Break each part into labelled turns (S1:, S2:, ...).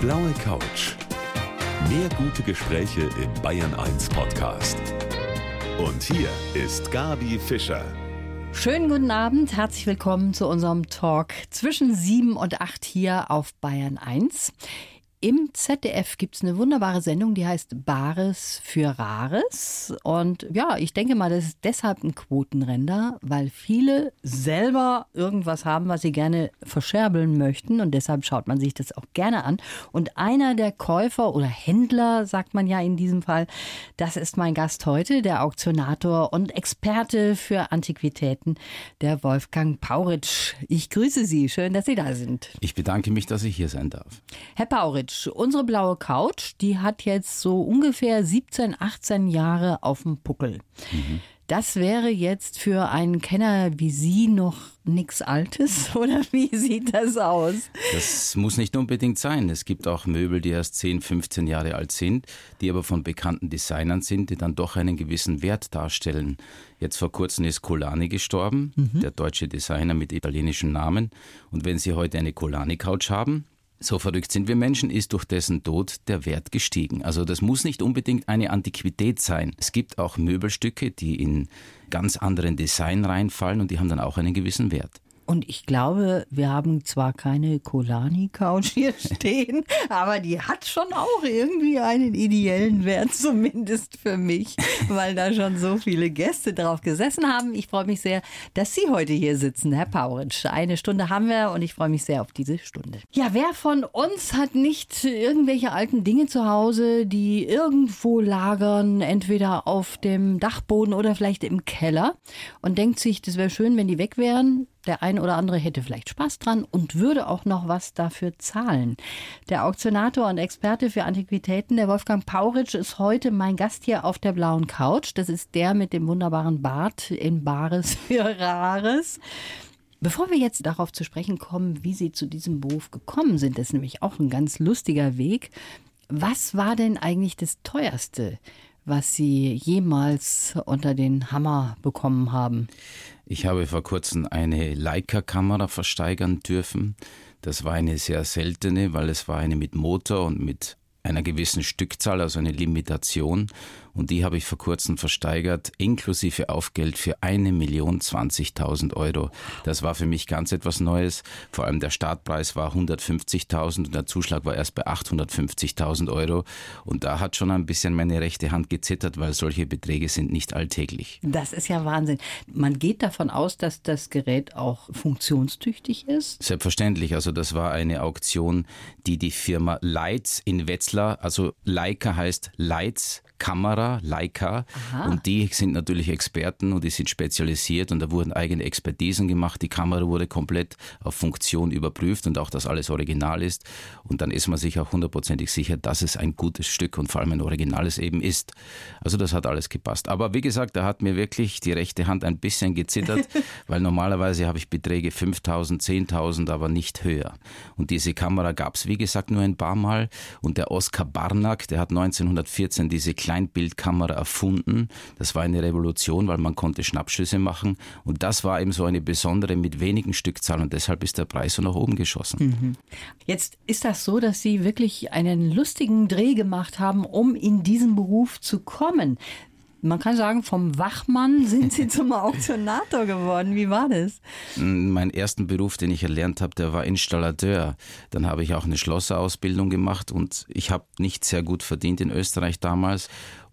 S1: blaue Couch. Mehr gute Gespräche im Bayern 1 Podcast. Und hier ist Gabi Fischer.
S2: Schönen guten Abend, herzlich willkommen zu unserem Talk zwischen 7 und 8 hier auf Bayern 1. Im ZDF gibt es eine wunderbare Sendung, die heißt Bares für Rares. Und ja, ich denke mal, das ist deshalb ein Quotenränder, weil viele selber irgendwas haben, was sie gerne verscherbeln möchten. Und deshalb schaut man sich das auch gerne an. Und einer der Käufer oder Händler, sagt man ja in diesem Fall, das ist mein Gast heute, der Auktionator und Experte für Antiquitäten, der Wolfgang Pauritsch. Ich grüße Sie. Schön, dass Sie da sind.
S3: Ich bedanke mich, dass ich hier sein darf.
S2: Herr Pauritsch, Unsere blaue Couch, die hat jetzt so ungefähr 17, 18 Jahre auf dem Puckel. Mhm. Das wäre jetzt für einen Kenner wie Sie noch nichts Altes oder wie sieht das aus?
S3: Das muss nicht unbedingt sein. Es gibt auch Möbel, die erst 10, 15 Jahre alt sind, die aber von bekannten Designern sind, die dann doch einen gewissen Wert darstellen. Jetzt vor kurzem ist Colani gestorben, mhm. der deutsche Designer mit italienischem Namen. Und wenn Sie heute eine Colani-Couch haben, so verrückt sind wir Menschen, ist durch dessen Tod der Wert gestiegen. Also das muss nicht unbedingt eine Antiquität sein. Es gibt auch Möbelstücke, die in ganz anderen Design reinfallen und die haben dann auch einen gewissen Wert.
S2: Und ich glaube, wir haben zwar keine Kolani-Couch hier stehen, aber die hat schon auch irgendwie einen ideellen Wert, zumindest für mich, weil da schon so viele Gäste drauf gesessen haben. Ich freue mich sehr, dass Sie heute hier sitzen, Herr Pauritsch. Eine Stunde haben wir und ich freue mich sehr auf diese Stunde. Ja, wer von uns hat nicht irgendwelche alten Dinge zu Hause, die irgendwo lagern, entweder auf dem Dachboden oder vielleicht im Keller und denkt sich, das wäre schön, wenn die weg wären? Der ein oder andere hätte vielleicht Spaß dran und würde auch noch was dafür zahlen. Der Auktionator und Experte für Antiquitäten, der Wolfgang Pauritsch, ist heute mein Gast hier auf der blauen Couch. Das ist der mit dem wunderbaren Bart in Bares für Rares. Bevor wir jetzt darauf zu sprechen kommen, wie Sie zu diesem Beruf gekommen sind, das ist nämlich auch ein ganz lustiger Weg. Was war denn eigentlich das teuerste, was Sie jemals unter den Hammer bekommen haben?
S3: Ich habe vor kurzem eine Leica-Kamera versteigern dürfen. Das war eine sehr seltene, weil es war eine mit Motor und mit einer gewissen Stückzahl, also eine Limitation. Und die habe ich vor kurzem versteigert, inklusive Aufgeld für eine Million 20.000 Euro. Das war für mich ganz etwas Neues. Vor allem der Startpreis war 150.000 und der Zuschlag war erst bei 850.000 Euro. Und da hat schon ein bisschen meine rechte Hand gezittert, weil solche Beträge sind nicht alltäglich.
S2: Das ist ja Wahnsinn. Man geht davon aus, dass das Gerät auch funktionstüchtig ist?
S3: Selbstverständlich. Also das war eine Auktion, die die Firma Leitz in Wetzlar Wetzlar, also Leica heißt Leitz Kamera, Leica. Aha. Und die sind natürlich Experten und die sind spezialisiert und da wurden eigene Expertisen gemacht. Die Kamera wurde komplett auf Funktion überprüft und auch, dass alles original ist. Und dann ist man sich auch hundertprozentig sicher, dass es ein gutes Stück und vor allem ein originales eben ist. Also das hat alles gepasst. Aber wie gesagt, da hat mir wirklich die rechte Hand ein bisschen gezittert, weil normalerweise habe ich Beträge 5.000, 10.000, aber nicht höher. Und diese Kamera gab es, wie gesagt, nur ein paar Mal. Und der Oskar Barnack, der hat 1914 diese Kleinbildkamera erfunden. Das war eine Revolution, weil man konnte Schnappschüsse machen. Und das war eben so eine besondere mit wenigen Stückzahlen. Und deshalb ist der Preis so nach oben geschossen. Mhm.
S2: Jetzt ist das so, dass Sie wirklich einen lustigen Dreh gemacht haben, um in diesen Beruf zu kommen. Man kann sagen, vom Wachmann sind Sie zum Auktionator geworden. Wie war das?
S3: Mein ersten Beruf, den ich erlernt habe, der war Installateur. Dann habe ich auch eine Schlosserausbildung gemacht und ich habe nicht sehr gut verdient in Österreich damals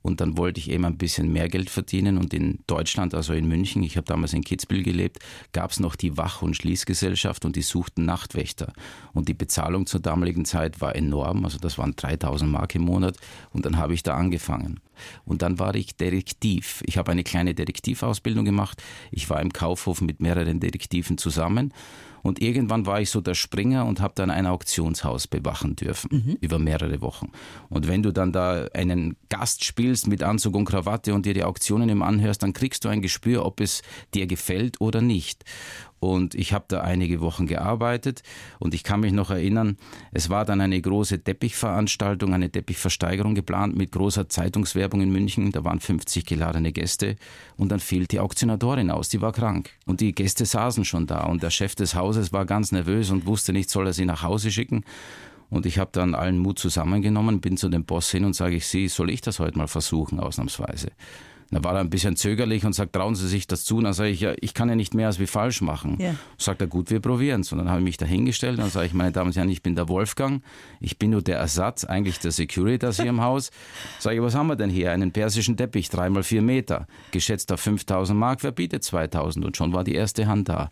S3: und dann wollte ich eben ein bisschen mehr Geld verdienen. Und in Deutschland, also in München, ich habe damals in Kitzbühel gelebt, gab es noch die Wach- und Schließgesellschaft und die suchten Nachtwächter. Und die Bezahlung zur damaligen Zeit war enorm. Also das waren 3000 Mark im Monat. Und dann habe ich da angefangen. Und dann war ich Detektiv. Ich habe eine kleine Detektivausbildung gemacht. Ich war im Kaufhof mit mehreren Detektiven zusammen. Und irgendwann war ich so der Springer und habe dann ein Auktionshaus bewachen dürfen mhm. über mehrere Wochen. Und wenn du dann da einen Gast spielst mit Anzug und Krawatte und dir die Auktionen im anhörst, dann kriegst du ein Gespür, ob es dir gefällt oder nicht. Und ich habe da einige Wochen gearbeitet und ich kann mich noch erinnern, es war dann eine große Teppichveranstaltung, eine Teppichversteigerung geplant mit großer Zeitungswerbung in München. Da waren 50 geladene Gäste und dann fiel die Auktionatorin aus, die war krank. Und die Gäste saßen schon da und der Chef des Hauses war ganz nervös und wusste nicht, soll er sie nach Hause schicken. Und ich habe dann allen Mut zusammengenommen, bin zu dem Boss hin und sage ich, Sie, soll ich das heute mal versuchen, ausnahmsweise? Da war er ein bisschen zögerlich und sagt, trauen Sie sich das zu? Und dann sage ich, ja, ich kann ja nicht mehr als wie falsch machen. Ja. Sagt er, gut, wir probieren es. Und dann habe ich mich dahingestellt und dann sage ich, meine Damen und Herren, ich bin der Wolfgang, ich bin nur der Ersatz, eigentlich der Securitas hier im Haus. Sage ich, was haben wir denn hier? Einen persischen Teppich, dreimal vier Meter, geschätzt auf 5000 Mark, wer bietet 2000? Und schon war die erste Hand da.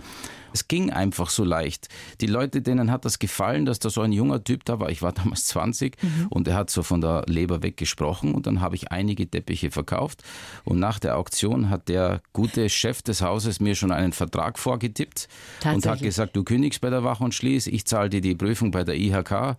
S3: Es ging einfach so leicht. Die Leute, denen hat das gefallen, dass da so ein junger Typ da war. Ich war damals 20 mhm. und er hat so von der Leber weggesprochen und dann habe ich einige Teppiche verkauft und nach der Auktion hat der gute Chef des Hauses mir schon einen Vertrag vorgetippt und hat gesagt, du kündigst bei der Wach und Schließ, ich zahle dir die Prüfung bei der IHK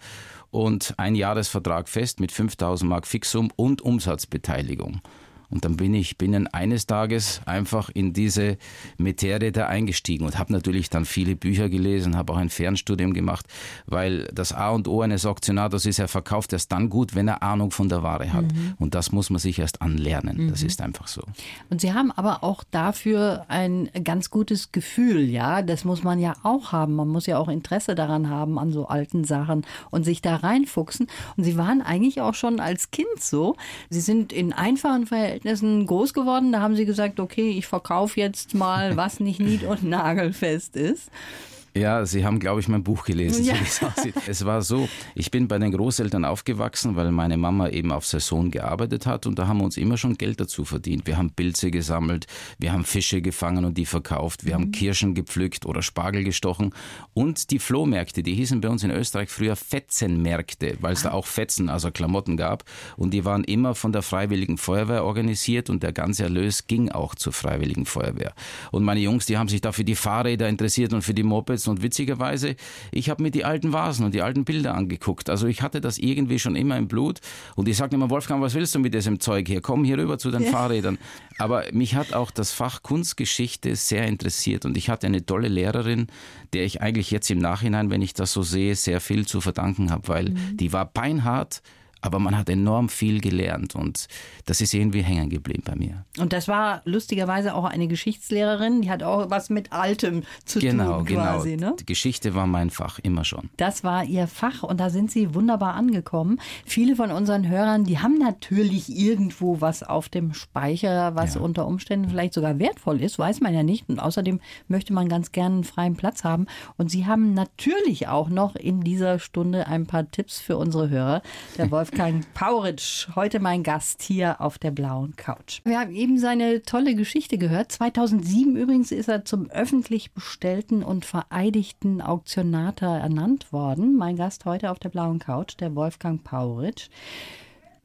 S3: und ein Jahresvertrag fest mit 5000 Mark Fixum und Umsatzbeteiligung. Und dann bin ich binnen eines Tages einfach in diese Materie da eingestiegen und habe natürlich dann viele Bücher gelesen, habe auch ein Fernstudium gemacht, weil das A und O eines Auktionators ist, er verkauft erst dann gut, wenn er Ahnung von der Ware hat. Mhm. Und das muss man sich erst anlernen. Mhm. Das ist einfach so.
S2: Und Sie haben aber auch dafür ein ganz gutes Gefühl, ja. Das muss man ja auch haben. Man muss ja auch Interesse daran haben an so alten Sachen und sich da reinfuchsen. Und Sie waren eigentlich auch schon als Kind so. Sie sind in einfachen Verhältnissen Verhältnissen groß geworden. Da haben sie gesagt, okay, ich verkaufe jetzt mal, was nicht nied- und nagelfest ist.
S3: Ja, Sie haben, glaube ich, mein Buch gelesen. Ja. So es war so, ich bin bei den Großeltern aufgewachsen, weil meine Mama eben auf Saison gearbeitet hat und da haben wir uns immer schon Geld dazu verdient. Wir haben Pilze gesammelt, wir haben Fische gefangen und die verkauft, wir mhm. haben Kirschen gepflückt oder Spargel gestochen und die Flohmärkte, die hießen bei uns in Österreich früher Fetzenmärkte, weil es da auch Fetzen, also Klamotten gab und die waren immer von der Freiwilligen Feuerwehr organisiert und der ganze Erlös ging auch zur Freiwilligen Feuerwehr. Und meine Jungs, die haben sich da für die Fahrräder interessiert und für die Mopeds und witzigerweise, ich habe mir die alten Vasen und die alten Bilder angeguckt. Also ich hatte das irgendwie schon immer im Blut. Und ich sagte immer, Wolfgang, was willst du mit diesem Zeug hier? Komm hier rüber zu den ja. Fahrrädern. Aber mich hat auch das Fach Kunstgeschichte sehr interessiert. Und ich hatte eine tolle Lehrerin, der ich eigentlich jetzt im Nachhinein, wenn ich das so sehe, sehr viel zu verdanken habe, weil mhm. die war beinhart aber man hat enorm viel gelernt und das ist irgendwie hängen geblieben bei mir.
S2: Und das war lustigerweise auch eine Geschichtslehrerin, die hat auch was mit Altem zu
S3: genau,
S2: tun
S3: genau.
S2: quasi.
S3: Genau,
S2: ne?
S3: Die Geschichte war mein Fach, immer schon.
S2: Das war ihr Fach und da sind sie wunderbar angekommen. Viele von unseren Hörern, die haben natürlich irgendwo was auf dem Speicher, was ja. unter Umständen vielleicht sogar wertvoll ist, weiß man ja nicht. Und außerdem möchte man ganz gerne einen freien Platz haben. Und sie haben natürlich auch noch in dieser Stunde ein paar Tipps für unsere Hörer. Der Wolf Wolfgang Pauritsch, heute mein Gast hier auf der blauen Couch. Wir haben eben seine tolle Geschichte gehört. 2007 übrigens ist er zum öffentlich bestellten und vereidigten Auktionator ernannt worden. Mein Gast heute auf der blauen Couch, der Wolfgang Pauritsch.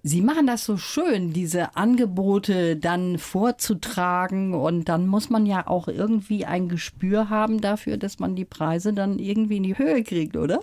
S2: Sie machen das so schön, diese Angebote dann vorzutragen und dann muss man ja auch irgendwie ein Gespür haben dafür, dass man die Preise dann irgendwie in die Höhe kriegt, oder?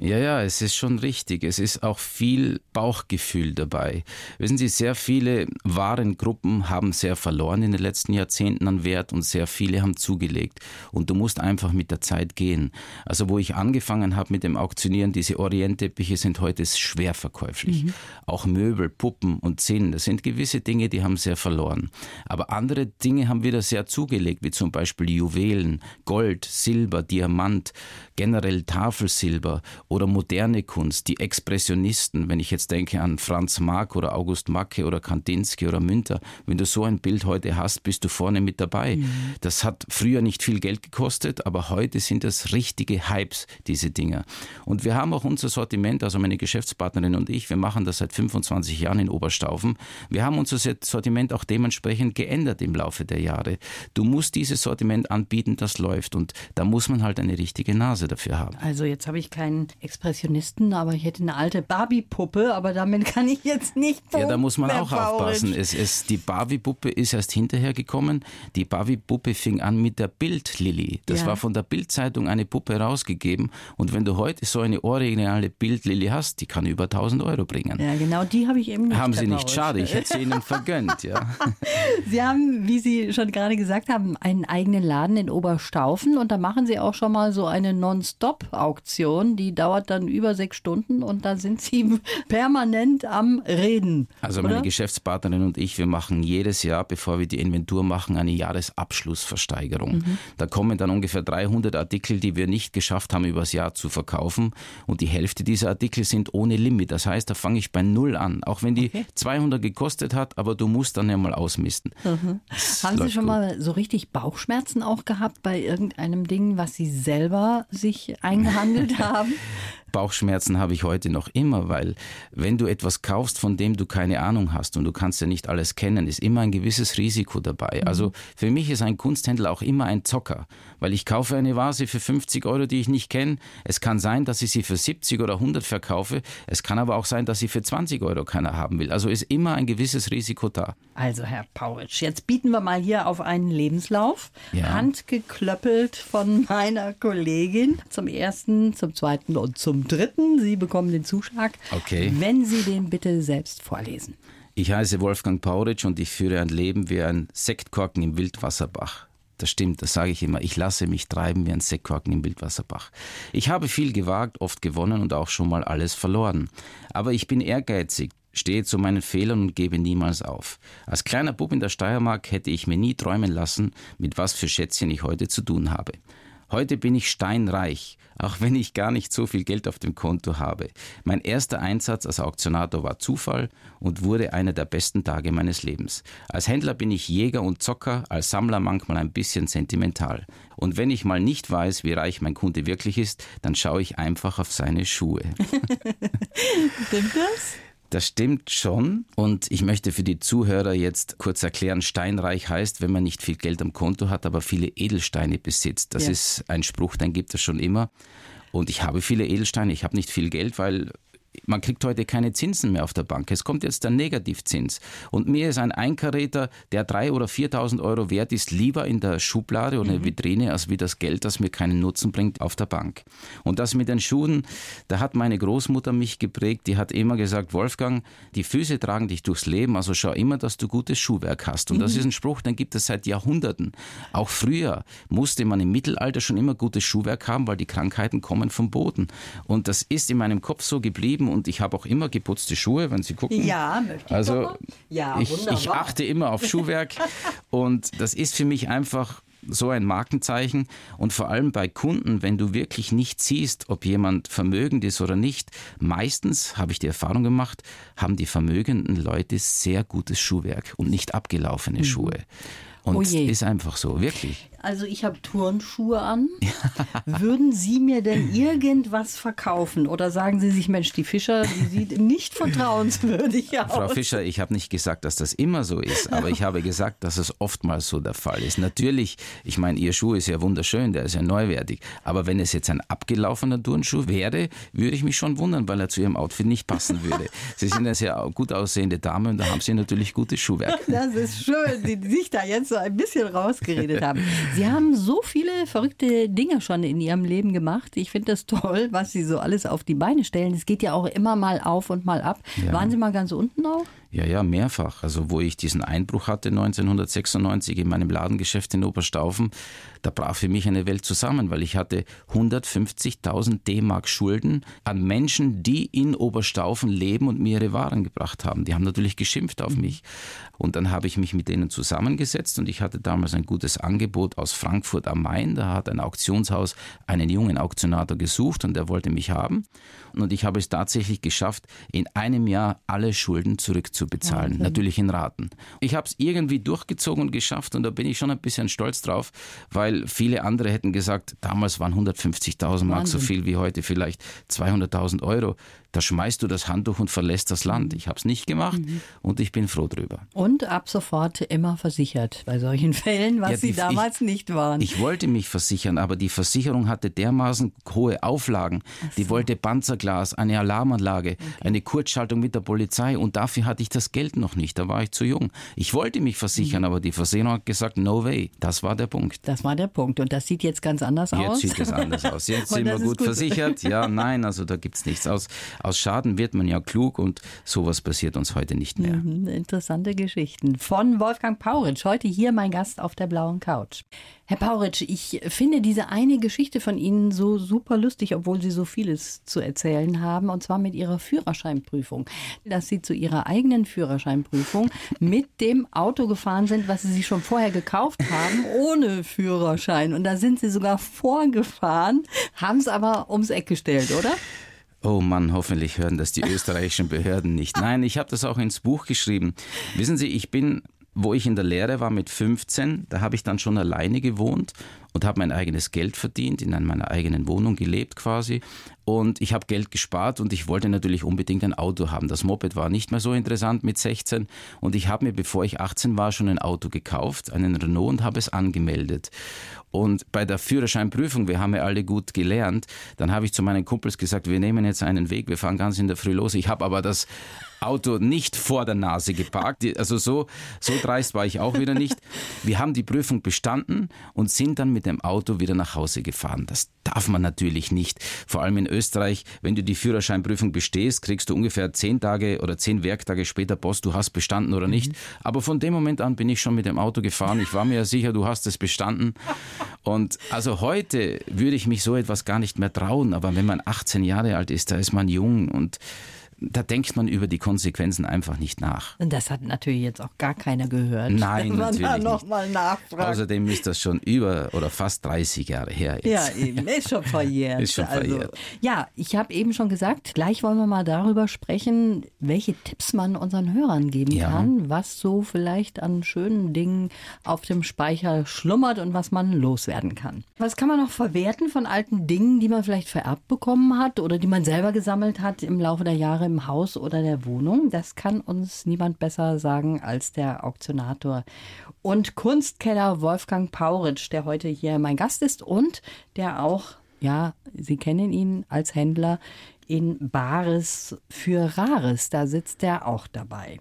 S3: Ja, ja, es ist schon richtig. Es ist auch viel Bauchgefühl dabei. Wissen Sie, sehr viele Warengruppen haben sehr verloren in den letzten Jahrzehnten an Wert und sehr viele haben zugelegt. Und du musst einfach mit der Zeit gehen. Also wo ich angefangen habe mit dem Auktionieren, diese Orientteppiche sind heute schwer verkäuflich. Mhm. Auch Möbel, Puppen und Zinnen, das sind gewisse Dinge, die haben sehr verloren. Aber andere Dinge haben wieder sehr zugelegt, wie zum Beispiel Juwelen, Gold, Silber, Diamant, generell Tafelsilber oder moderne Kunst, die Expressionisten, wenn ich jetzt denke an Franz Marc oder August Macke oder Kandinsky oder Münter, wenn du so ein Bild heute hast, bist du vorne mit dabei. Mhm. Das hat früher nicht viel Geld gekostet, aber heute sind das richtige Hypes, diese Dinger. Und wir haben auch unser Sortiment, also meine Geschäftspartnerin und ich, wir machen das seit 25 Jahren in Oberstaufen. Wir haben unser Sortiment auch dementsprechend geändert im Laufe der Jahre. Du musst dieses Sortiment anbieten, das läuft und da muss man halt eine richtige Nase dafür haben.
S2: Also jetzt habe ich keinen Expressionisten, aber ich hätte eine alte Barbie-Puppe, aber damit kann ich jetzt nicht.
S3: Ja, da muss man auch aufpassen. Es, es, die Barbie-Puppe ist erst hinterher gekommen. Die Barbie-Puppe fing an mit der Bildlilly. Das ja. war von der Bildzeitung eine Puppe rausgegeben. Und wenn du heute so eine originale Bildlilly hast, die kann über 1000 Euro bringen.
S2: Ja, genau. Die die habe ich eben nicht.
S3: Haben Sie nicht, schade, ich hätte sie Ihnen vergönnt, ja.
S2: Sie haben, wie Sie schon gerade gesagt haben, einen eigenen Laden in Oberstaufen und da machen Sie auch schon mal so eine Non-Stop-Auktion. Die dauert dann über sechs Stunden und da sind Sie permanent am Reden.
S3: Also
S2: oder?
S3: meine Geschäftspartnerin und ich, wir machen jedes Jahr, bevor wir die Inventur machen, eine Jahresabschlussversteigerung.
S2: Mhm.
S3: Da kommen dann ungefähr 300 Artikel, die wir nicht geschafft haben, übers Jahr zu verkaufen. Und die Hälfte dieser Artikel sind ohne Limit. Das heißt, da fange ich bei Null an. Auch wenn die 200 gekostet hat, aber du musst dann ja mal ausmisten.
S2: Mhm. Haben Sie schon
S3: gut.
S2: mal so richtig Bauchschmerzen auch gehabt bei irgendeinem Ding, was Sie selber sich eingehandelt haben?
S3: Bauchschmerzen habe ich heute noch immer, weil wenn du etwas kaufst, von dem du keine Ahnung hast und du kannst ja nicht alles kennen, ist immer ein gewisses Risiko dabei. Also für mich ist ein Kunsthändler auch immer ein Zocker, weil ich kaufe eine Vase für 50 Euro, die ich nicht kenne. Es kann sein, dass ich sie für 70 oder 100 verkaufe. Es kann aber auch sein, dass sie für 20 Euro keiner haben will. Also ist immer ein gewisses Risiko da.
S2: Also, Herr Pauritsch, jetzt bieten wir mal hier auf einen Lebenslauf.
S3: Ja.
S2: Handgeklöppelt von meiner Kollegin. Zum ersten, zum zweiten und zum dritten. Sie bekommen den Zuschlag.
S3: Okay.
S2: Wenn Sie den bitte selbst vorlesen.
S3: Ich heiße Wolfgang Pauritsch und ich führe ein Leben wie ein Sektkorken im Wildwasserbach. Das stimmt, das sage ich immer. Ich lasse mich treiben wie ein Sektkorken im Wildwasserbach. Ich habe viel gewagt, oft gewonnen und auch schon mal alles verloren. Aber ich bin ehrgeizig, stehe zu meinen Fehlern und gebe niemals auf. Als kleiner Bub in der Steiermark hätte ich mir nie träumen lassen, mit was für Schätzchen ich heute zu tun habe. Heute bin ich steinreich, auch wenn ich gar nicht so viel Geld auf dem Konto habe. Mein erster Einsatz als Auktionator war Zufall und wurde einer der besten Tage meines Lebens. Als Händler bin ich Jäger und Zocker, als Sammler manchmal ein bisschen sentimental. Und wenn ich mal nicht weiß, wie reich mein Kunde wirklich ist, dann schaue ich einfach auf seine Schuhe.
S2: Stimmt das?
S3: Das stimmt schon. Und ich möchte für die Zuhörer jetzt kurz erklären, steinreich heißt, wenn man nicht viel Geld am Konto hat, aber viele Edelsteine besitzt. Das
S2: Ja.
S3: ist ein Spruch, den gibt es schon immer. Und ich habe viele Edelsteine. Ich habe nicht viel Geld, weil man kriegt heute keine Zinsen mehr auf der Bank. Es kommt jetzt der Negativzins. Und mir ist ein Einkaräter, der 3.000 oder 4.000 Euro wert ist, lieber in der Schublade oder Vitrine, als wie das Geld, das mir keinen Nutzen bringt, auf der Bank. Und das mit den Schuhen, da hat meine Großmutter mich geprägt. Die hat immer gesagt, Wolfgang, die Füße tragen dich durchs Leben, also schau immer, dass du gutes Schuhwerk hast. Und das ist ein Spruch, den gibt es seit Jahrhunderten. Auch früher musste man im Mittelalter schon immer gutes Schuhwerk haben, weil die Krankheiten kommen vom Boden. Und das ist in meinem Kopf so geblieben und ich habe auch immer geputzte Schuhe, wenn Sie gucken.
S2: Ja, möchte ich
S3: Also?
S2: Ja,
S3: ich, ich achte immer auf Schuhwerk und das ist für mich einfach so ein Markenzeichen und vor allem bei Kunden, wenn du wirklich nicht siehst, ob jemand vermögend ist oder nicht, meistens habe ich die Erfahrung gemacht, haben die vermögenden Leute sehr gutes Schuhwerk und nicht abgelaufene Schuhe. Und
S2: Oh
S3: ist einfach so, wirklich.
S2: Also ich habe Turnschuhe an. Würden Sie mir denn irgendwas verkaufen? Oder sagen Sie sich, Mensch, die Fischer, die sieht nicht vertrauenswürdig aus.
S3: Frau Fischer, ich habe nicht gesagt, dass das immer so ist, aber ich habe gesagt, dass es oftmals so der Fall ist. Natürlich, ich meine, Ihr Schuh ist ja wunderschön, der ist ja neuwertig, aber wenn es jetzt ein abgelaufener Turnschuh wäre, würde ich mich schon wundern, weil er zu Ihrem Outfit nicht passen würde. Sie sind eine sehr gut aussehende Dame und da haben Sie natürlich gutes Schuhwerk.
S2: Das ist schön, die sich da jetzt so ein bisschen rausgeredet haben. Sie haben so viele verrückte Dinge schon in Ihrem Leben gemacht. Ich finde das toll, was Sie so alles auf die Beine stellen. Es geht ja auch immer mal auf und mal ab.
S3: Ja.
S2: Waren Sie mal ganz unten auch?
S3: Ja, ja, mehrfach. Also wo ich diesen Einbruch hatte 1996 in meinem Ladengeschäft in Oberstaufen, da brach für mich eine Welt zusammen, weil ich hatte 150.000 D-Mark Schulden an Menschen, die in Oberstaufen leben und mir ihre Waren gebracht haben. Die haben natürlich geschimpft auf mich. Und dann habe ich mich mit denen zusammengesetzt und ich hatte damals ein gutes Angebot aus Frankfurt am Main. Da hat ein Auktionshaus einen jungen Auktionator gesucht und der wollte mich haben. Und ich habe es tatsächlich geschafft, in einem Jahr alle Schulden zurückzubezahlen. Natürlich in Raten. Ich habe es irgendwie durchgezogen und geschafft und da bin ich schon ein bisschen stolz drauf, weil viele andere hätten gesagt, damals waren 150.000 Mark so
S2: Wahnsinn.
S3: viel wie heute vielleicht 200.000 Euro. Da schmeißt du das Handtuch und verlässt das Land. Ich habe es nicht gemacht und ich bin froh drüber.
S2: Und ab sofort immer versichert bei solchen Fällen, was
S3: Ja,
S2: Sie
S3: die-
S2: damals nicht waren.
S3: Ich wollte mich versichern, aber die Versicherung hatte dermaßen hohe Auflagen. Die wollte Panzerglas, eine Alarmanlage, eine Kurzschaltung mit der Polizei und dafür hatte ich das Geld noch nicht. Da war ich zu jung. Ich wollte mich versichern, aber die Versicherung hat gesagt, no way. Das war der Punkt.
S2: das war der Punkt. Und das sieht jetzt ganz anders
S3: Jetzt
S2: aus.
S3: sieht es anders aus. Jetzt sind wir gut
S2: gut.
S3: versichert. Ja, nein, also da gibt es nichts aus. Aus Schaden wird man ja klug und sowas passiert uns heute nicht mehr.
S2: Mhm, interessante Geschichten. Von Wolfgang Pauritsch, heute hier mein Gast auf der blauen Couch. Herr Pauritsch, ich finde diese eine Geschichte von Ihnen so super lustig, obwohl Sie so vieles zu erzählen haben, und zwar mit Ihrer Führerscheinprüfung. Dass Sie zu Ihrer eigenen Führerscheinprüfung mit dem Auto gefahren sind, was Sie sich schon vorher gekauft haben, ohne Führerschein. Und da sind Sie sogar vorgefahren, haben es aber ums Eck gestellt, oder?
S3: Oh Mann, hoffentlich hören das die österreichischen Behörden nicht. Nein, ich habe das auch ins Buch geschrieben. Wissen Sie, ich bin wo ich in der Lehre war mit 15, da habe ich dann schon alleine gewohnt und habe mein eigenes Geld verdient, in meiner eigenen Wohnung gelebt quasi. Und ich habe Geld gespart und ich wollte natürlich unbedingt ein Auto haben. Das Moped war nicht mehr so interessant mit 16 und ich habe mir, bevor ich 18 war, schon ein Auto gekauft, einen Renault und habe es angemeldet. Und bei der Führerscheinprüfung, wir haben ja alle gut gelernt, dann habe ich zu meinen Kumpels gesagt, wir nehmen jetzt einen Weg, wir fahren ganz in der Früh los. Ich habe aber das Auto nicht vor der Nase geparkt. Also so, so dreist war ich auch wieder nicht. Wir haben die Prüfung bestanden und sind dann mit dem Auto wieder nach Hause gefahren. Das darf man natürlich nicht. Vor allem in Österreich, wenn du die Führerscheinprüfung bestehst, kriegst du ungefähr zehn Tage oder zehn Werktage später Post, du hast bestanden oder nicht. Mhm. Aber von dem Moment an bin ich schon mit dem Auto gefahren. Ich war mir ja sicher, du hast es bestanden. Und also heute würde ich mich so etwas gar nicht mehr trauen. Aber wenn man 18 Jahre alt ist, da ist man jung und da denkt man über die Konsequenzen einfach nicht nach.
S2: Und das hat natürlich jetzt auch gar keiner gehört.
S3: Nein,
S2: wenn
S3: man natürlich da
S2: noch Mal nachfragt.
S3: Außerdem ist das schon über oder fast 30 Jahre her.
S2: Jetzt. Ja, eben, ist schon verjährt.
S3: ist schon also, verjährt. Also,
S2: ja, ich habe eben schon gesagt, gleich wollen wir mal darüber sprechen, welche Tipps man unseren Hörern geben ja. kann, was so vielleicht an schönen Dingen auf dem Speicher schlummert und was man loswerden kann. Was kann man noch verwerten von alten Dingen, die man vielleicht vererbt bekommen hat oder die man selber gesammelt hat im Laufe der Jahre? Im Haus oder der Wohnung. Das kann uns niemand besser sagen als der Auktionator und Kunstkeller Wolfgang Pauritsch, der heute hier mein Gast ist und der auch, ja, Sie kennen ihn als Händler in Bares für Rares. Da sitzt er auch dabei.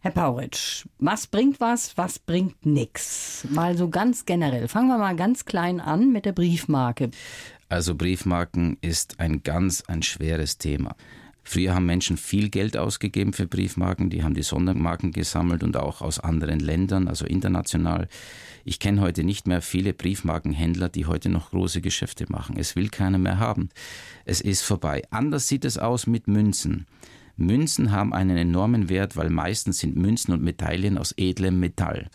S2: Herr Pauritsch, was bringt was, was bringt nichts? Mal so ganz generell. Fangen wir mal ganz klein an mit der Briefmarke.
S3: Also Briefmarken ist ein ganz ein schweres Thema. Früher haben Menschen viel Geld ausgegeben für Briefmarken, die haben die Sondermarken gesammelt und auch aus anderen Ländern, also international. Ich kenne heute nicht mehr viele Briefmarkenhändler, die heute noch große Geschäfte machen. Es will keiner mehr haben. Es ist vorbei. Anders sieht es aus mit Münzen. Münzen haben einen enormen Wert, weil meistens sind Münzen und Medaillen aus edlem Metall.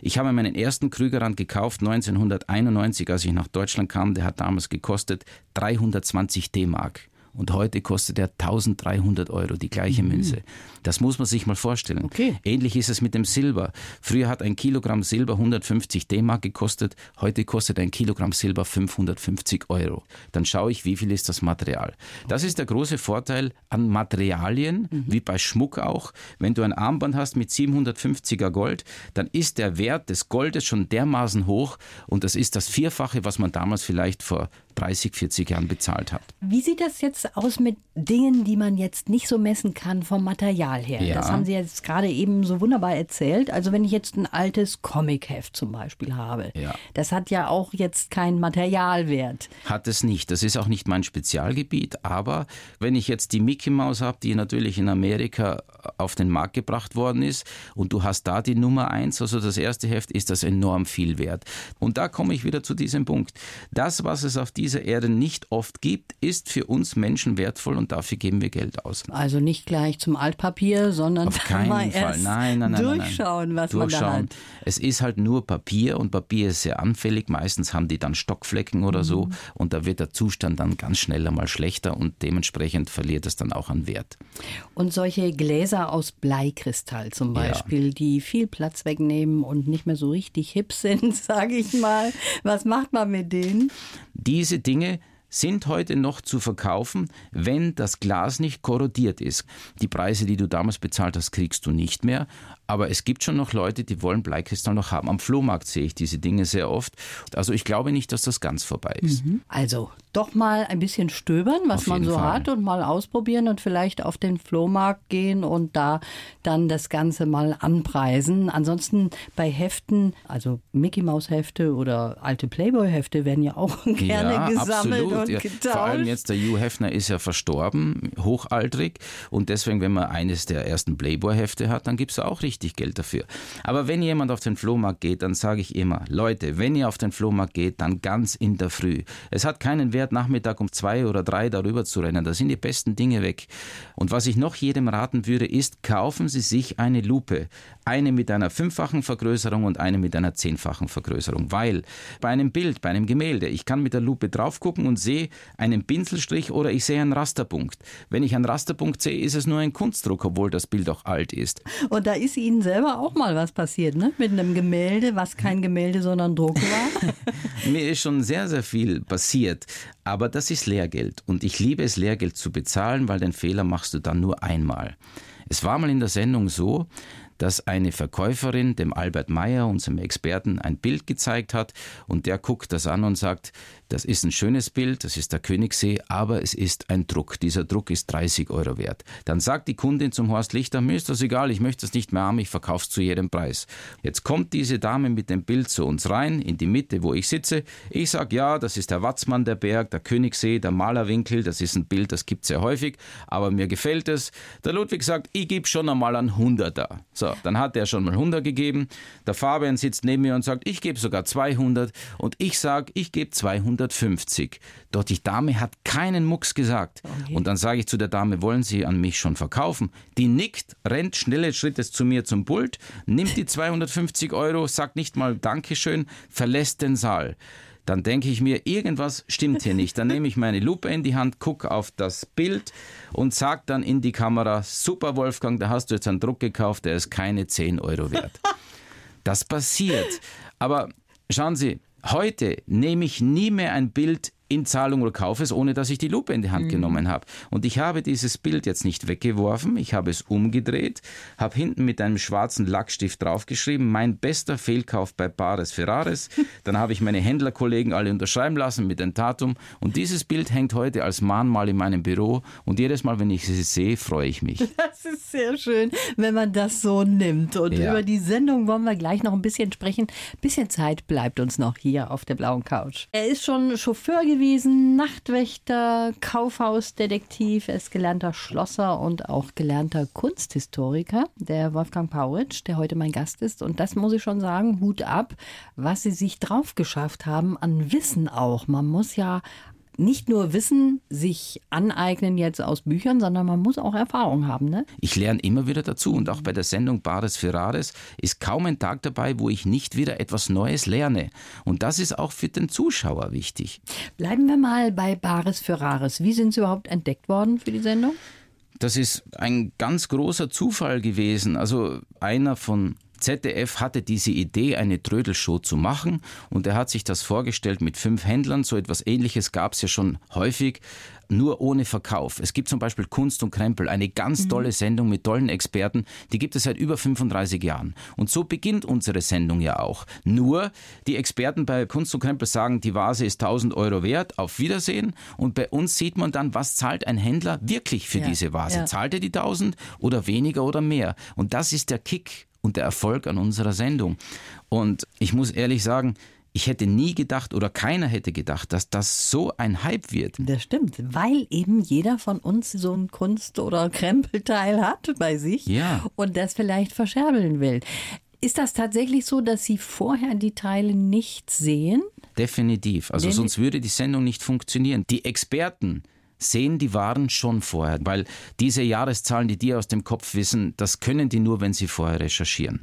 S3: Ich habe meinen ersten Krügerrand gekauft 1991, als ich nach Deutschland kam. Der hat damals gekostet 320 D-Mark und heute kostet er 1300 Euro, die gleiche mhm. Münze. Das muss man sich mal vorstellen.
S2: Okay.
S3: Ähnlich ist es mit dem Silber. Früher hat ein Kilogramm Silber 150 D-Mark gekostet, heute kostet ein Kilogramm Silber 550 Euro. Dann schaue ich, wie viel ist das Material. Das ist der große Vorteil an Materialien, mhm. wie bei Schmuck auch. Wenn du ein Armband hast mit 750er Gold, dann ist der Wert des Goldes schon dermaßen hoch und das ist das Vierfache, was man damals vielleicht vor 30, 40 Jahren bezahlt hat.
S2: Wie sieht das jetzt aus mit Dingen, die man jetzt nicht so messen kann vom Material her? Ja. Das haben Sie jetzt gerade eben so wunderbar erzählt. Also wenn ich jetzt ein altes Comicheft zum Beispiel habe, ja. das hat ja auch jetzt keinen Materialwert.
S3: Hat es nicht. Das ist auch nicht mein Spezialgebiet. Aber wenn ich jetzt die Mickey Mouse habe, die natürlich in Amerika auf den Markt gebracht worden ist und du hast da die Nummer eins, also das erste Heft, ist das enorm viel wert. Und da komme ich wieder zu diesem Punkt. Das, was es auf dieser Erde nicht oft gibt, ist für uns Menschen wertvoll und dafür geben wir Geld aus.
S2: Also nicht gleich zum Altpapier, sondern
S3: auf keinen Fall. Nein, nein, nein,
S2: durchschauen, was durchschauen. man da hat.
S3: Es ist halt nur Papier und Papier ist sehr anfällig. Meistens haben die dann Stockflecken oder mhm. so und da wird der Zustand dann ganz schnell einmal schlechter und dementsprechend verliert es dann auch an Wert.
S2: Und solche Gläser aus Bleikristall zum Beispiel, ja. die viel Platz wegnehmen und nicht mehr so richtig hip sind, sage ich mal. Was macht man mit denen?
S3: Diese Dinge sind heute noch zu verkaufen, wenn das Glas nicht korrodiert ist. Die Preise, die du damals bezahlt hast, kriegst du nicht mehr. Aber es gibt schon noch Leute, die wollen Bleikristall noch haben. Am Flohmarkt sehe ich diese Dinge sehr oft. Also ich glaube nicht, dass das ganz vorbei ist. Mhm.
S2: Also doch mal ein bisschen stöbern, was man so Fall. hat und mal ausprobieren und vielleicht auf den Flohmarkt gehen und da dann das Ganze mal anpreisen. Ansonsten bei Heften, also Mickey Maus Hefte oder alte Playboy Hefte werden ja auch gerne ja, gesammelt absolut. und ja, getauscht.
S3: Vor allem jetzt der Hugh Hefner ist ja verstorben, hochaltrig und deswegen, wenn man eines der ersten Playboy Hefte hat, dann gibt es auch richtig richtig Geld dafür. Aber wenn jemand auf den Flohmarkt geht, dann sage ich immer, Leute, wenn ihr auf den Flohmarkt geht, dann ganz in der Früh. Es hat keinen Wert, Nachmittag um zwei oder drei darüber zu rennen. Da sind die besten Dinge weg. Und was ich noch jedem raten würde, ist, kaufen Sie sich eine Lupe. Eine mit einer fünffachen Vergrößerung und eine mit einer zehnfachen Vergrößerung. Weil bei einem Bild, bei einem Gemälde, ich kann mit der Lupe drauf gucken und sehe einen Pinselstrich oder ich sehe einen Rasterpunkt. Wenn ich einen Rasterpunkt sehe, ist es nur ein Kunstdruck, obwohl das Bild auch alt ist.
S2: Und da ist Ihnen selber auch mal was passiert, ne? Mit einem Gemälde, was kein Gemälde, sondern Druck war.
S3: Mir ist schon sehr, sehr viel passiert. Aber das ist Lehrgeld. Und ich liebe es, Lehrgeld zu bezahlen, weil den Fehler machst du dann nur einmal. Es war mal in der Sendung so, dass eine Verkäuferin dem Albert Meyer, unserem Experten, ein Bild gezeigt hat und der guckt das an und sagt, das ist ein schönes Bild, das ist der Königssee, aber es ist ein Druck. Dieser Druck ist 30 Euro wert. Dann sagt die Kundin zum Horst Lichter, mir ist das egal, ich möchte es nicht mehr haben, ich verkaufe es zu jedem Preis. Jetzt kommt diese Dame mit dem Bild zu uns rein, in die Mitte, wo ich sitze. Ich sage, ja, das ist der Watzmann, der Berg, der Königssee, der Malerwinkel, das ist ein Bild, das gibt es sehr häufig, aber mir gefällt es. Der Ludwig sagt, ich gebe schon einmal einen Hunderter. So, dann hat er schon mal 100 gegeben. Der Fabian sitzt neben mir und sagt, ich gebe sogar 200 und ich sage, ich gebe 200. 150. Doch die Dame hat keinen Mucks gesagt. Okay. Und dann sage ich zu der Dame, wollen Sie an mich schon verkaufen? Die nickt, rennt schnelle Schritte zu mir zum Pult, nimmt die 250 Euro, sagt nicht mal Dankeschön, verlässt den Saal dann denke ich mir, irgendwas stimmt hier nicht. Dann nehme ich meine Lupe in die Hand, gucke auf das Bild und sage dann in die Kamera, super Wolfgang, da hast du jetzt einen Druck gekauft, der ist keine 10 Euro wert. Das passiert. Aber schauen Sie, Heute nehme ich nie mehr ein Bild in Zahlung oder kaufe es, ohne dass ich die Lupe in die Hand mhm. genommen habe. Und ich habe dieses Bild jetzt nicht weggeworfen, ich habe es umgedreht, habe hinten mit einem schwarzen Lackstift draufgeschrieben, mein bester Fehlkauf bei Bares Ferraris. Dann habe ich meine Händlerkollegen alle unterschreiben lassen mit dem Datum. Und dieses Bild hängt heute als Mahnmal in meinem Büro. Und jedes Mal, wenn ich es sehe, freue ich mich.
S2: Das ist sehr schön, wenn man das so nimmt. Und ja. über die Sendung wollen wir gleich noch ein bisschen sprechen. Ein bisschen Zeit bleibt uns noch hier auf der blauen Couch. Er ist schon Chauffeur gewesen gewesen, Nachtwächter, Kaufhausdetektiv, er ist gelernter Schlosser und auch gelernter Kunsthistoriker, der Wolfgang Pauritsch, der heute mein Gast ist. Und das muss ich schon sagen, Hut ab, was sie sich drauf geschafft haben an Wissen auch. Man muss ja nicht nur Wissen sich aneignen jetzt aus Büchern, sondern man muss auch Erfahrung haben. Ne?
S3: Ich lerne immer wieder dazu und auch bei der Sendung Bares Ferraris ist kaum ein Tag dabei, wo ich nicht wieder etwas Neues lerne. Und das ist auch für den Zuschauer wichtig.
S2: Bleiben wir mal bei Bares Ferraris. Wie sind Sie überhaupt entdeckt worden für die Sendung?
S3: Das ist ein ganz großer Zufall gewesen. Also einer von ZDF hatte diese Idee, eine Trödelshow zu machen und er hat sich das vorgestellt mit fünf Händlern. So etwas Ähnliches gab es ja schon häufig, nur ohne Verkauf. Es gibt zum Beispiel Kunst und Krempel, eine ganz mhm. tolle Sendung mit tollen Experten, die gibt es seit über 35 Jahren. Und so beginnt unsere Sendung ja auch. Nur die Experten bei Kunst und Krempel sagen, die Vase ist 1000 Euro wert, auf Wiedersehen. Und bei uns sieht man dann, was zahlt ein Händler wirklich für ja. diese Vase. Ja. Zahlt er die 1000 oder weniger oder mehr? Und das ist der Kick und der Erfolg an unserer Sendung. Und ich muss ehrlich sagen, ich hätte nie gedacht oder keiner hätte gedacht, dass das so ein Hype wird.
S2: Das stimmt, weil eben jeder von uns so ein Kunst- oder Krempelteil hat bei sich ja. und das vielleicht verscherbeln will. Ist das tatsächlich so, dass Sie vorher die Teile nicht sehen?
S3: Definitiv. Also Denn sonst würde die Sendung nicht funktionieren. Die Experten, sehen die Waren schon vorher, weil diese Jahreszahlen, die die aus dem Kopf wissen, das können die nur, wenn sie vorher recherchieren.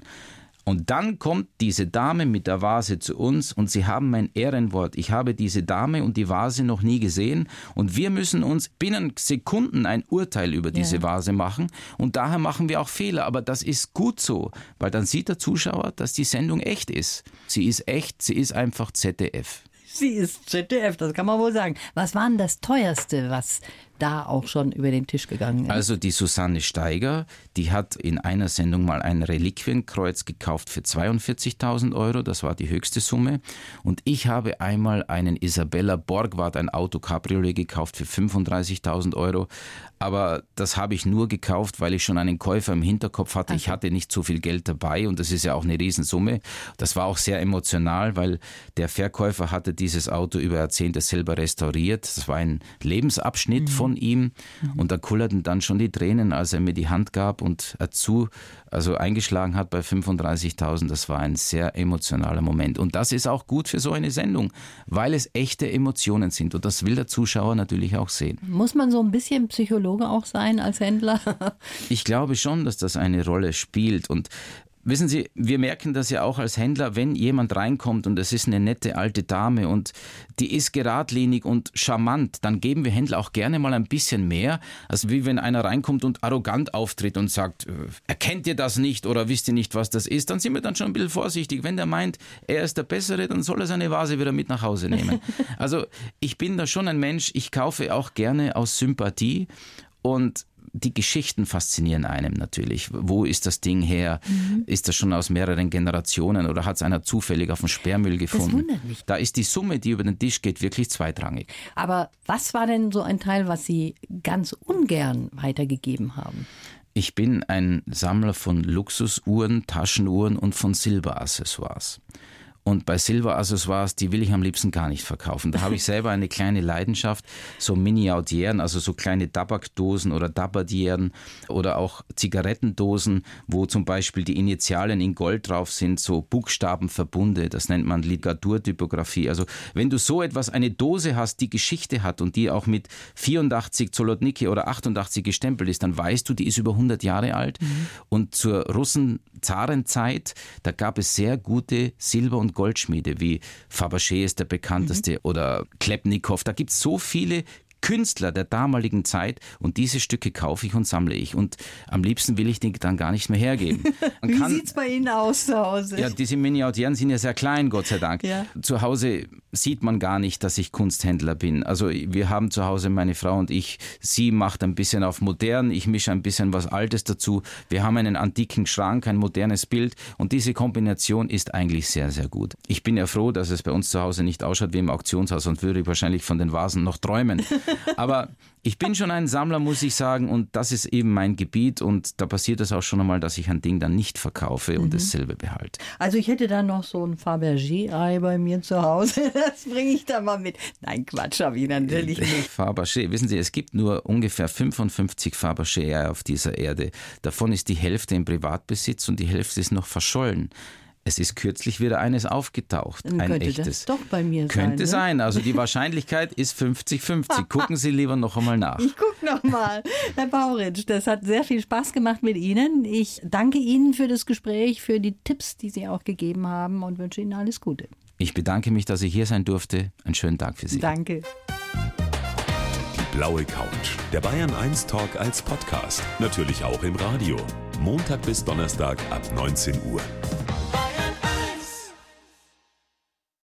S3: Und dann kommt diese Dame mit der Vase zu uns und sie haben mein Ehrenwort. Ich habe diese Dame und die Vase noch nie gesehen und wir müssen uns binnen Sekunden ein Urteil über diese ja. Vase machen und daher machen wir auch Fehler. Aber das ist gut so, weil dann sieht der Zuschauer, dass die Sendung echt ist. Sie ist echt, sie ist einfach ZDF.
S2: Sie ist ZDF, das kann man wohl sagen. Was war denn das teuerste, was da auch schon über den Tisch gegangen ist?
S3: Also die Susanne Steiger, die hat in einer Sendung mal ein Reliquienkreuz gekauft für 42.000 Euro, das war die höchste Summe. Und ich habe einmal einen Isabella Borgward, ein Auto Cabriolet gekauft für 35.000 Euro. Aber das habe ich nur gekauft, weil ich schon einen Käufer im Hinterkopf hatte. Ich hatte nicht so viel Geld dabei und das ist ja auch eine Riesensumme. Das war auch sehr emotional, weil der Verkäufer hatte dieses Auto über Jahrzehnte selber restauriert. Das war ein Lebensabschnitt mhm. von ihm und da kullerten dann schon die Tränen, als er mir die Hand gab und dazu also eingeschlagen hat bei 35.000. Das war ein sehr emotionaler Moment und das ist auch gut für so eine Sendung, weil es echte Emotionen sind und das will der Zuschauer natürlich auch sehen.
S2: Muss man so ein bisschen Psychologe auch sein als Händler?
S3: ich glaube schon, dass das eine Rolle spielt und Wissen Sie, wir merken das ja auch als Händler, wenn jemand reinkommt und es ist eine nette alte Dame und die ist geradlinig und charmant, dann geben wir Händler auch gerne mal ein bisschen mehr, als wie wenn einer reinkommt und arrogant auftritt und sagt, äh, erkennt ihr das nicht oder wisst ihr nicht, was das ist, dann sind wir dann schon ein bisschen vorsichtig. Wenn der meint, er ist der Bessere, dann soll er seine Vase wieder mit nach Hause nehmen. Also ich bin da schon ein Mensch, ich kaufe auch gerne aus Sympathie und die Geschichten faszinieren einem natürlich. Wo ist das Ding her? Mhm. Ist das schon aus mehreren Generationen oder hat es einer zufällig auf dem Sperrmüll gefunden? Das wundert mich. Da ist die Summe, die über den Tisch geht, wirklich zweitrangig.
S2: Aber was war denn so ein Teil, was Sie ganz ungern weitergegeben haben?
S3: Ich bin ein Sammler von Luxusuhren, Taschenuhren und von Silberaccessoires. Und bei Silber-Accessoires, die will ich am liebsten gar nicht verkaufen. Da habe ich selber eine kleine Leidenschaft, so Mini-Audieren, also so kleine Tabakdosen oder Dabadieren oder auch Zigarettendosen, wo zum Beispiel die Initialen in Gold drauf sind, so Buchstabenverbunde, das nennt man Ligaturtypografie. Also wenn du so etwas, eine Dose hast, die Geschichte hat und die auch mit 84 Zolotniki oder 88 gestempelt ist, dann weißt du, die ist über 100 Jahre alt. Mhm. Und zur Russen-Zarenzeit, da gab es sehr gute Silber- und Goldschmiede, wie Fabergé ist der bekannteste mhm. oder Klepnikow. Da gibt es so viele Künstler der damaligen Zeit und diese Stücke kaufe ich und sammle ich und am liebsten will ich die dann gar nicht mehr hergeben.
S2: Man Wie sieht es bei Ihnen aus zu Hause?
S3: Ja, diese Miniatüren sind ja sehr klein, Gott sei Dank. Ja. Zu Hause sieht man gar nicht, dass ich Kunsthändler bin. Also wir haben zu Hause meine Frau und ich, sie macht ein bisschen auf modern, ich mische ein bisschen was Altes dazu. Wir haben einen antiken Schrank, ein modernes Bild und diese Kombination ist eigentlich sehr, sehr gut. Ich bin ja froh, dass es bei uns zu Hause nicht ausschaut wie im Auktionshaus und würde wahrscheinlich von den Vasen noch träumen. Aber ich bin schon ein Sammler, muss ich sagen, und das ist eben mein Gebiet. Und da passiert es auch schon einmal, dass ich ein Ding dann nicht verkaufe und mhm. dasselbe behalte.
S2: Also ich hätte da noch so ein Fabergé-Ei bei mir zu Hause. Das bringe ich da mal mit. Nein, Quatsch, habe ich natürlich nicht.
S3: Fabergé, wissen Sie, es gibt nur ungefähr 55 Fabergé-Eier auf dieser Erde. Davon ist die Hälfte im Privatbesitz und die Hälfte ist noch verschollen. Es ist kürzlich wieder eines aufgetaucht.
S2: Dann
S3: ein
S2: könnte
S3: echtes.
S2: Das doch bei mir
S3: könnte sein.
S2: Könnte
S3: sein. Also die Wahrscheinlichkeit ist 50-50. Gucken Sie lieber noch einmal nach.
S2: Ich gucke noch mal. Herr Bauritsch, das hat sehr viel Spaß gemacht mit Ihnen. Ich danke Ihnen für das Gespräch, für die Tipps, die Sie auch gegeben haben und wünsche Ihnen alles Gute.
S3: Ich bedanke mich, dass ich hier sein durfte. Einen schönen Tag für Sie.
S2: Danke.
S1: Die blaue Couch. Der Bayern 1 Talk als Podcast. Natürlich auch im Radio. Montag bis Donnerstag ab 19 Uhr.